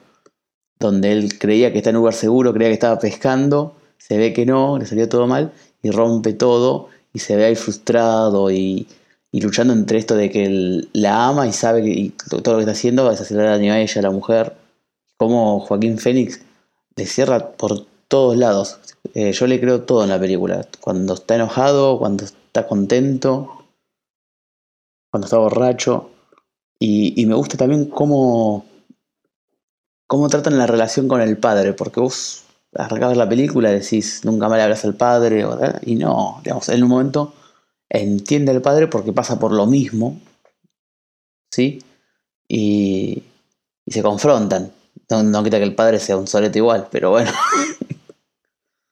donde él creía que está en un lugar seguro, creía que estaba pescando, se ve que no, le salió todo mal y rompe todo y se ve ahí frustrado y, luchando entre esto de que la ama y sabe que y todo lo que está haciendo es hacerle daño a ella, a la mujer. Como Joaquín Fénix le cierra por todos lados. Eh, yo le creo todo en la película. Cuando está enojado, cuando está contento, cuando está borracho. Y, me gusta también cómo, cómo tratan la relación con el padre, porque vos arrancabas la película decís, nunca más le hablas al padre, y no, digamos, en un momento entiende al padre porque pasa por lo mismo, ¿sí? Y, se confrontan. No, no quita que el padre sea un solete igual, pero bueno.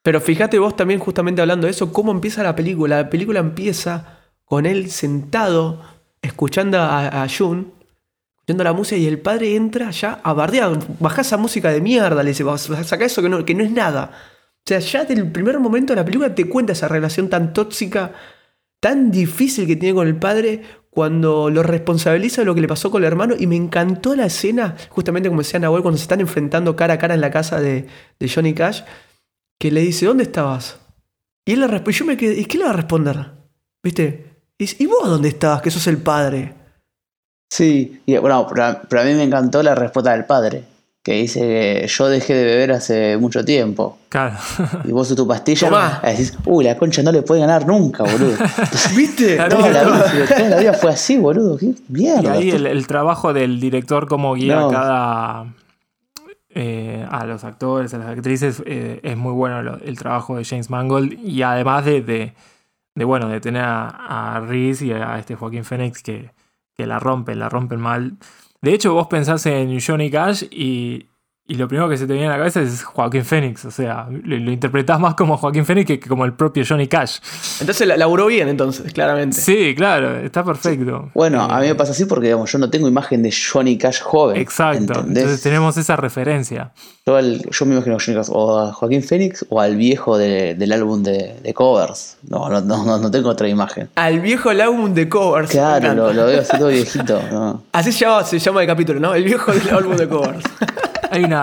Pero fíjate vos también justamente hablando de eso, cómo empieza la película. La película empieza con él sentado, escuchando a, a Jun, escuchando la música y el padre entra ya a bardear. Baja esa música de mierda, le dice, saca eso que no, que no es nada. O sea, ya desde el primer momento de la película te cuenta esa relación tan tóxica, tan difícil que tiene con el padre cuando lo responsabiliza de lo que le pasó con el hermano. Y me encantó la escena, justamente como decía Nahuel, cuando se están enfrentando cara a cara en la casa de, de Johnny Cash, que le dice, ¿dónde estabas? Y él le responde, yo me quedé, ¿y qué le va a responder? ¿Viste? Y ¿y vos dónde estabas? Que sos el padre. Sí, y bueno, pero a, pero a mí me encantó la respuesta del padre, que dice que yo dejé de beber hace mucho tiempo. Claro. Y vos tu pastilla, Tomá. y decís, uy, la concha no le puede ganar nunca, boludo. ¿Viste? Claro. Toda la, vida, toda la vida fue así, boludo. Qué Y mierda. ahí el, el trabajo del director como guía No. a cada eh, a los actores, a las actrices, eh, es muy bueno lo- el trabajo de James Mangold. Y además de, de, de, bueno, de tener a, a Reese y a este Joaquín Phoenix que, que la rompen, la rompen mal. De hecho, vos pensás en Johnny Cash y, y lo primero que se te viene a la cabeza es Joaquín Phoenix. O sea, lo, lo interpretás más como Joaquín Phoenix que, que como el propio Johnny Cash. Entonces la laburó bien, entonces, claramente. Sí, claro, está perfecto. Bueno, a mí Eh, me pasa así porque digamos, yo no tengo imagen de Johnny Cash joven. Exacto, ¿entendés? entonces tenemos esa referencia. Yo, me imagino a Johnny Cash o a Joaquín Phoenix o al viejo de- del álbum de, de covers. No, no, no, no, no tengo otra imagen. Al viejo el álbum de covers. Claro, lo, lo veo así todo viejito. ¿no? Así se llama, se llama el capítulo, ¿no? El viejo del álbum de covers. Hay una,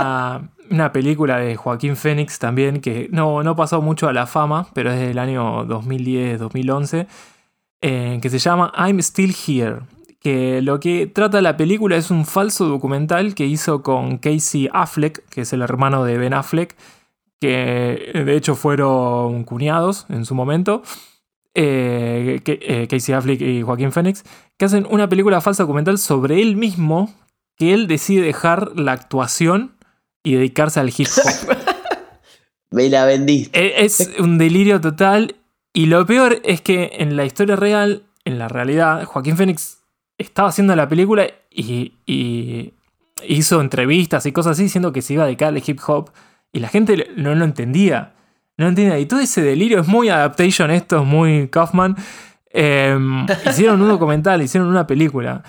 una película de Joaquín Phoenix también que no, no pasó mucho a la fama, pero es del año 2010-2011, eh, que se llama I'm Still Here. Que lo que trata la película es un falso documental que hizo con Casey Affleck, que es el hermano de Ben Affleck, que de hecho fueron cuñados en su momento. eh, eh, Casey Affleck y Joaquín Phoenix, que hacen una película falsa documental sobre él mismo, que él decide dejar la actuación y dedicarse al hip hop. Me la vendiste. E- es un delirio total. Y lo peor es que en la historia real, en la realidad, Joaquín Phoenix estaba haciendo la película y, y hizo entrevistas y cosas así diciendo que se iba a dedicar al hip hop. Y la gente no lo entendía. No lo entendía. Y todo ese delirio es muy adaptation, esto es muy Kaufman. Eh, hicieron un documental, hicieron una película.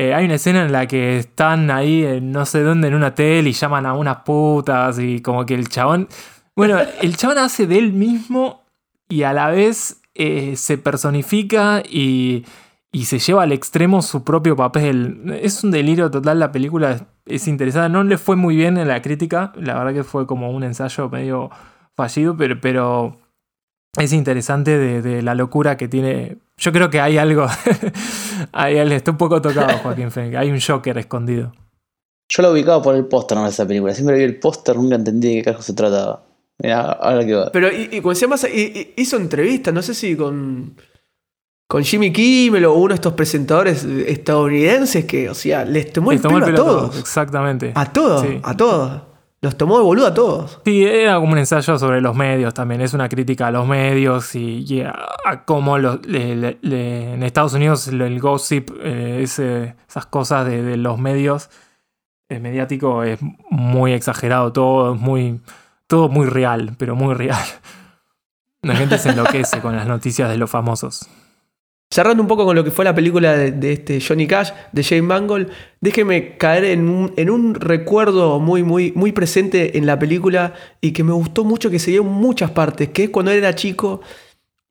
Eh, hay una escena en la que están ahí en no sé dónde en una tele y llaman a unas putas y como que el chabón... Bueno, el chabón hace de él mismo y a la vez eh, se personifica y, y se lleva al extremo su propio papel. Es un delirio total la película, es, es interesante. No le fue muy bien en la crítica, la verdad que fue como un ensayo medio fallido, pero, pero es interesante de, de la locura que tiene. Yo creo que hay algo. hay, está un poco tocado Joaquín Phoenix. Hay un Joker escondido. Yo lo ubicaba por el póster, de esa película. Siempre vi el póster, nunca entendí de qué carajo se trataba. Mira, ahora que va. Pero, y, y como decía más, y- y- hizo entrevistas, no sé si con, con Jimmy Kimmel o uno de estos presentadores estadounidenses que, o sea, les tomó el Les tomó pelo a pelo a todos. Exactamente. A todos, Sí. a todos. Los tomó de boludo a todos. Sí, era como un ensayo sobre los medios también. Es una crítica a los medios y, a, cómo los- en Estados Unidos el, el gossip, eh, esas cosas de, los medios eh, mediático es muy exagerado todo, es muy, todo muy real, pero muy real. La gente se enloquece con las noticias de los famosos. Cerrando un poco con lo que fue la película de, este Johnny Cash, de Jane Mangold, déjeme caer en un, recuerdo muy, muy, muy presente en la película y que me gustó mucho, que se dio en muchas partes, que es cuando él era chico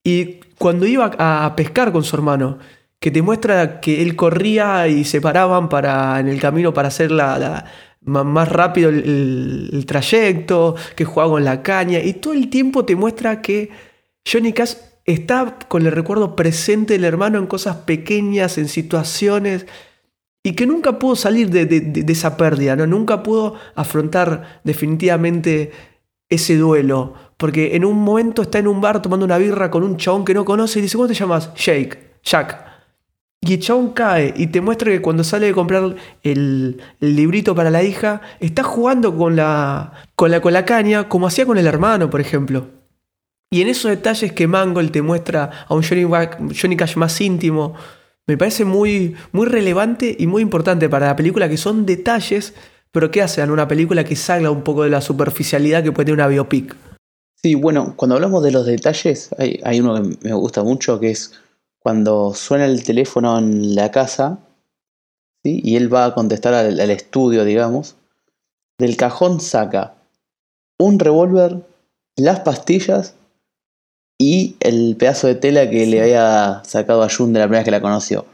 y cuando iba a pescar con su hermano, que te muestra que él corría y se paraban para, en el camino para hacer la, la- ma- más rápido el, el- el trayecto, que jugaba con la caña, y todo el tiempo te muestra que Johnny Cash está con el recuerdo presente del hermano en cosas pequeñas, en situaciones, y que nunca pudo salir de, esa pérdida, ¿no? nunca pudo afrontar definitivamente ese duelo. Porque en un momento está en un bar tomando una birra con un chabón que no conoce y dice, ¿cómo te llamas? Jake, Jack. Y el chabón cae y te muestra que cuando sale de comprar el, librito para la hija, está jugando con la, con con la caña como hacía con el hermano, por ejemplo. Y en esos detalles que Mangold te muestra a un Johnny, Cash más íntimo, me parece muy, muy relevante y muy importante para la película, que son detalles, pero que hacen una película que salga un poco de la superficialidad que puede tener una biopic. Sí, bueno, cuando hablamos de los detalles, hay, uno que me gusta mucho, que es cuando suena el teléfono en la casa, y él va a contestar al estudio, digamos, del cajón saca un revólver, las pastillas y el pedazo de tela que le había sacado a Jun de la primera vez que la conoció.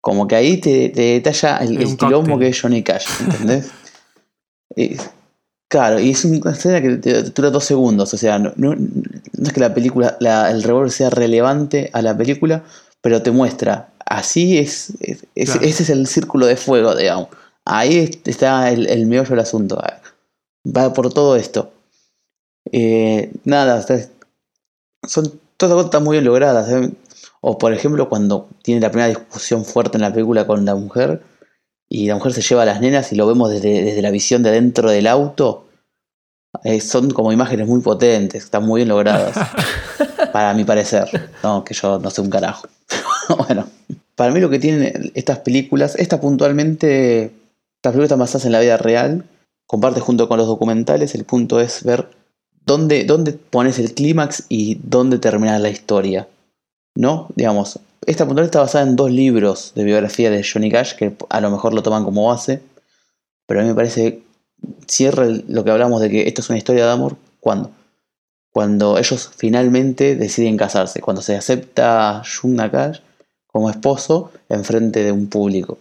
Como que ahí te, te detalla el, el quilombo que es Johnny Cash, ¿entendés? Y- Claro, y es una escena que te- dura dos segundos, o sea, no, no- no es que la película, la- el revólver sea relevante a la película, pero te muestra, así es, es- es- Claro. ese es el círculo de fuego, digamos. Ahí es- está el, el meollo del asunto, va por todo esto. Eh, nada, sea, son todas cosas están muy bien logradas. ¿eh? O por ejemplo, cuando tiene la primera discusión fuerte en la película con la mujer y la mujer se lleva a las nenas y lo vemos desde, desde la visión de dentro del auto. eh, son como imágenes muy potentes, están muy bien logradas. para mi parecer. No, que yo no sé un carajo. bueno, para mí lo que tienen estas películas, estas puntualmente, estas películas están basadas en la vida real, comparte junto con los documentales, el punto es ver dónde, dónde pones el clímax y dónde termina la historia. ¿No? Digamos, esta puntual está basada en dos libros de biografía de Johnny Cash, que a lo mejor lo toman como base, pero a mí me parece cierra lo que hablamos de que esto es una historia de amor. ¿Cuándo? Cuando ellos finalmente deciden casarse, cuando se acepta Jun Cash como esposo en frente de un público.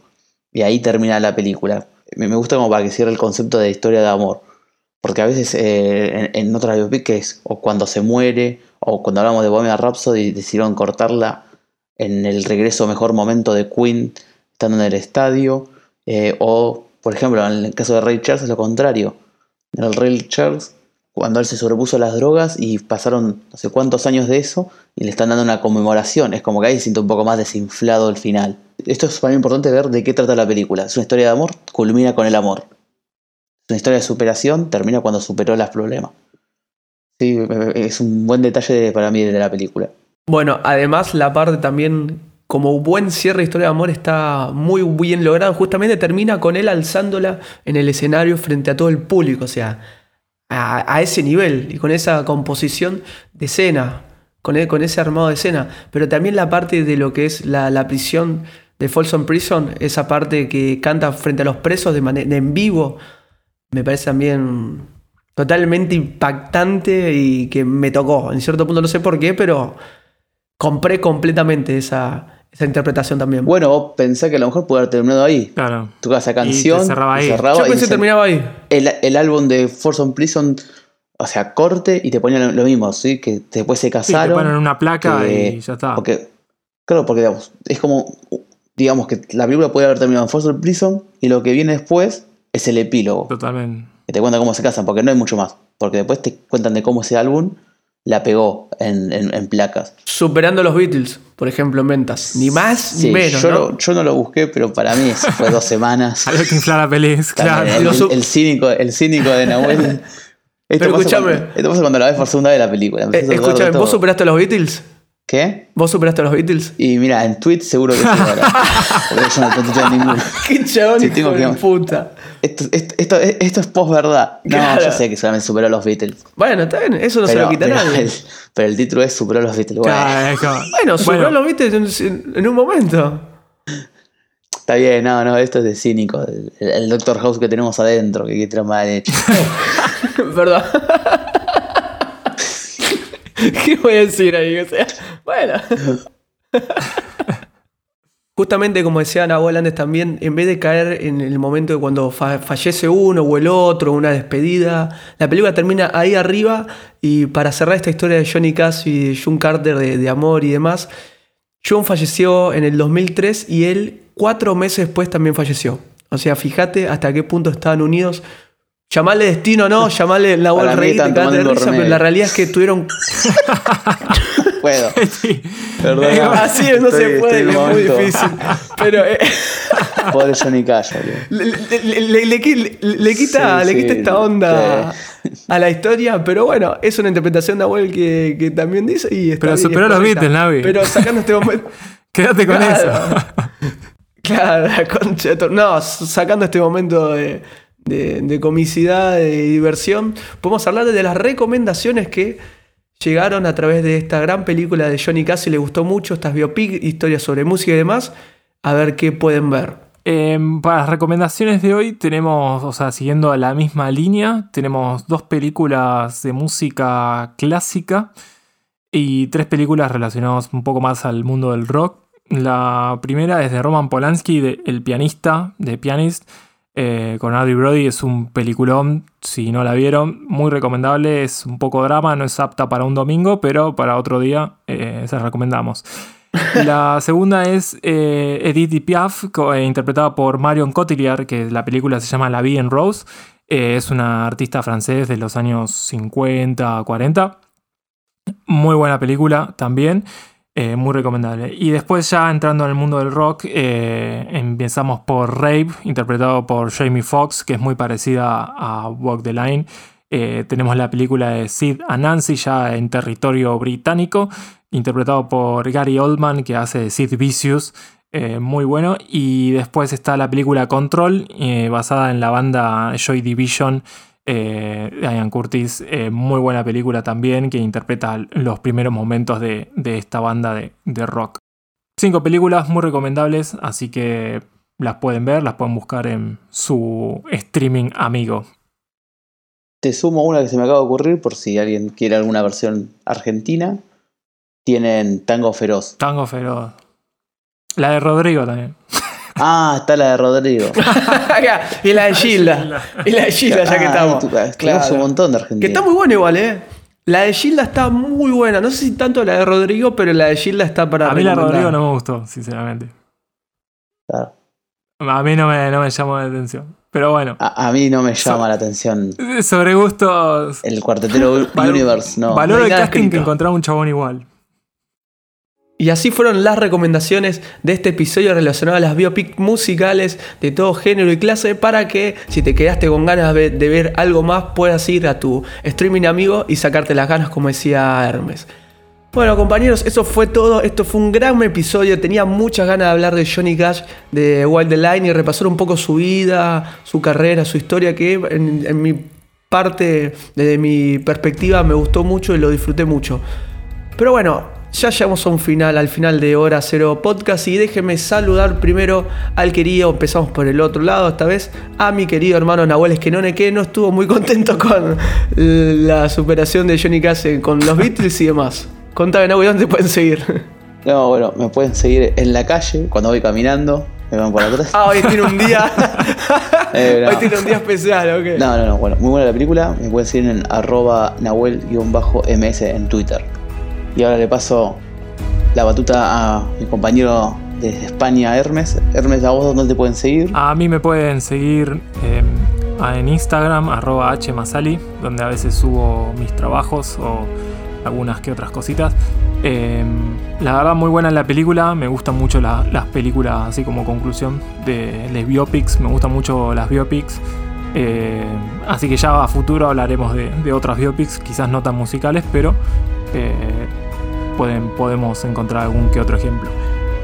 Y ahí termina la película. Me gusta como para que cierre el concepto de historia de amor. Porque a veces eh, en, en otras biopic que es o cuando se muere, o cuando hablamos de Bohemian Rhapsody, decidieron cortarla en el regreso mejor momento de Queen estando en el estadio. eh, o, por ejemplo, en el caso de Ray Charles es lo contrario. En el Ray Charles, cuando él se sobrepuso a las drogas y pasaron no sé cuántos años de eso y le están dando una conmemoración. Es como que ahí se siente un poco más desinflado el final. Esto es para mí importante ver de qué trata la película. Es una historia de amor, culmina con el amor. Una historia de superación, termina cuando superó los problemas. Sí, es un buen detalle para mí de la película. Bueno, además la parte también, como buen cierre de historia de amor, está muy bien logrado. Justamente termina con él alzándola en el escenario frente a todo el público, o sea, a, ese nivel y con esa composición de escena, con, e- con ese armado de escena. Pero también la parte de lo que es la, la prisión de Folsom Prison, esa parte que canta frente a los presos de manera en vivo, me parece también totalmente impactante y que me tocó. En cierto punto no sé por qué, pero compré completamente esa, esa interpretación también. Bueno, vos pensás que a lo mejor puede haber terminado ahí. Claro. Tocaba esa canción, Y te cerraba ahí. cerraba Yo y pensé que se- terminaba ahí. el, el álbum de Force on Prison, o sea, corte y te ponían lo, lo mismo, ¿sí? Que después se Sí, te casaron. ponen una placa que- y ya está. Porque, claro, porque digamos, es como, digamos que la película puede haber terminado en Force on Prison y lo que viene después es el epílogo, Totalmente. que te cuenta cómo se casan, porque no hay mucho más. Porque después te cuentan de cómo ese álbum la pegó en, en- en placas. Superando a los Beatles, por ejemplo, en ventas. Ni más Sí, ni menos. yo, ¿no? lo- yo no lo busqué, pero para mí eso fue dos semanas. Había que inflar a Pelés, claro. El, cínico, el cínico de Nahuel. Esto Pero escúchame. Cuando, esto pasa cuando la ves por segunda vez la película. Eh, escúchame. ¿vos superaste a los Beatles? ¿Qué? ¿Vos superaste a los Beatles? Y mira, en tweets seguro que sí. ahora. Porque yo no ninguno. Qué chabón, Sí, tengo que- puta. Esto, esto, esto, esto es posverdad. No, Claro. yo sé que solamente superó a los Beatles. Bueno, está bien, eso no se lo quita pero nadie. el, pero el título es superó a los Beatles. Bueno, Claro, Bueno, superó Bueno, a los Beatles en, en un momento. está bien, no, no, esto es de cínico. El, el Doctor House que tenemos adentro, que, tiene mal hecho. Perdón. ¿Qué voy a decir ahí? O sea, bueno. Justamente como decía Nahuel antes también, en vez de caer en el momento de cuando fa- fallece uno o el otro, una despedida, la película termina ahí arriba y para cerrar esta historia de Johnny Cash y de June Carter de, de amor y demás, John falleció en el 2003 y él cuatro meses después también falleció. O sea, fíjate hasta qué punto estaban unidos Llamarle destino no, llamarle la Para mí rey te están cagaste de tomando risa, pero remedio. la realidad es que tuvieron. Puedo. Sí. Perdón. Así no se puede, es muy difícil. Pero eh, Pobre Johnny Cash, boludo. le, le- le- le qui- le quita, Sí, le sí, quita esta onda sí. a la historia, pero bueno, es una interpretación de Abuel que, que también dice. Y está Pero bien, superó es los correcta. Beatles, Navi. Pero sacando este momento. Quédate con Claro. eso. Claro, la concha de tu- No, sacando este momento de, de- comicidad, de diversión, podemos hablar de las recomendaciones que llegaron a través de esta gran película de Johnny Cash. Si les gustó mucho estas biopic, historias sobre música y demás, a ver qué pueden ver. Eh, para las recomendaciones de hoy tenemos, o sea, siguiendo la misma línea, tenemos dos películas de música clásica y tres películas relacionadas un poco más al mundo del rock. La primera es de Roman Polanski, de El pianista, de Pianist, eh, con Adrien Brody. Es un peliculón, si no la vieron, muy recomendable. Es un poco drama, no es apta para un domingo, pero para otro día eh, se recomendamos. La segunda es eh, Edith Piaf, interpretada por Marion Cotillard, que la película se llama La Vie en Rose. Eh, es una artista francés de los años 50, 40. Muy buena película también. Eh, muy recomendable. Y después ya entrando en el mundo del rock, eh, empezamos por Rave, interpretado por Jamie Foxx, que es muy parecida a Walk the Line. Eh, tenemos la película de Sid and Nancy ya en territorio británico, interpretado por Gary Oldman, que hace de Sid Vicious. muy bueno. Y después está la película Control, basada en la banda Joy Division. Eh, Diane Curtis, eh, muy buena película también, que interpreta los primeros momentos de, de esta banda de, de rock. Cinco películas muy recomendables, así que las pueden ver, las pueden buscar en su streaming amigo. Te sumo una que se me acaba de ocurrir por si alguien quiere alguna versión argentina. Tienen Tango Feroz. Tango Feroz. La de Rodrigo también. Ah, está la de Rodrigo. y la de Gilda. Y la de Gilda, ya que Ah, estamos. Tenemos Claro. un montón de Que argentinos. está muy buena igual, ¿eh? La de Gilda está muy buena. No sé si tanto la de Rodrigo, pero la de Gilda está para A mí la de. Rodrigo no me gustó, sinceramente. Claro. A mí no me, no me llamó la atención. Pero bueno, A, a mí no me llama la atención sobre gustos. el cuartetero Universe, no. Valoro el casting que encontraba un chabón igual. Y así fueron las recomendaciones de este episodio relacionado a las biopic musicales de todo género y clase para que si te quedaste con ganas de ver algo más puedas ir a tu streaming amigo y sacarte las ganas como decía Hermes. Bueno compañeros, eso fue todo. Esto fue un gran episodio. Tenía muchas ganas de hablar de Johnny Cash, de Wild the Line y repasar un poco su vida, su carrera, su historia que en, en mi parte, desde mi perspectiva, me gustó mucho y lo disfruté mucho. Pero bueno, ya llegamos a un final, al final de Hora Cero Podcast y déjenme saludar primero al querido, empezamos por el otro lado esta vez, a mi querido hermano Nahuel Esquenone que no estuvo muy contento con la superación de Johnny Cash con los Beatles y demás. Contame Nahuel, ¿dónde te pueden seguir? No, bueno, me pueden seguir en la calle cuando voy caminando. Me van por atrás. Ah, hoy tiene un día... Eh, no. Hoy tiene un día especial, ok. No, no, no. Bueno, muy buena la película. Me pueden seguir en arroba nahuel-ms en Twitter. Y ahora le paso la batuta a mi compañero de España, Hermes. Hermes, ¿a vos dónde te pueden seguir? A mí me pueden seguir eh, en Instagram, arroba hmasali, donde a veces subo mis trabajos o algunas que otras cositas. Eh, la verdad, muy buena la película. Me gustan mucho la- las películas, así como conclusión, de les biopics. Me gustan mucho las biopics. Eh, así que ya a futuro hablaremos de, de otras biopics, quizás no tan musicales, pero eh, pueden, podemos encontrar algún que otro ejemplo.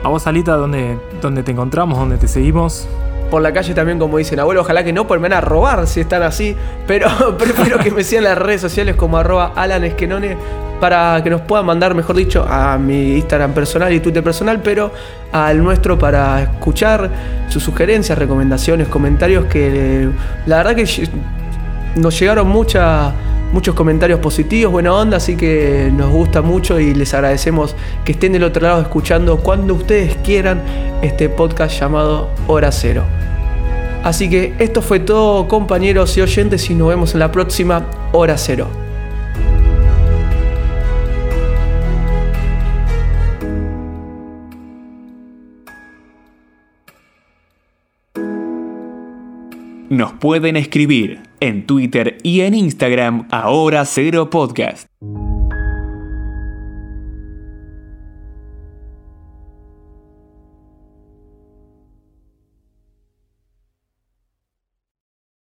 A vos, Alita, ¿dónde, dónde te encontramos? ¿Dónde te seguimos? por la calle también, como dicen, abuelo, ojalá que no, porque me van a robar si están así, pero prefiero que me sigan las redes sociales como arroba Alan para que nos puedan mandar, mejor dicho, a mi Instagram personal y Twitter personal, pero al nuestro para escuchar sus sugerencias, recomendaciones, comentarios que la verdad que nos llegaron muchas muchos comentarios positivos, buena onda, así que nos gusta mucho y les agradecemos que estén del otro lado escuchando cuando ustedes quieran este podcast llamado Hora Cero. Así que esto fue todo compañeros y oyentes y nos vemos en la próxima Hora Cero. Nos pueden escribir en Twitter y en Instagram, ahora cero podcast.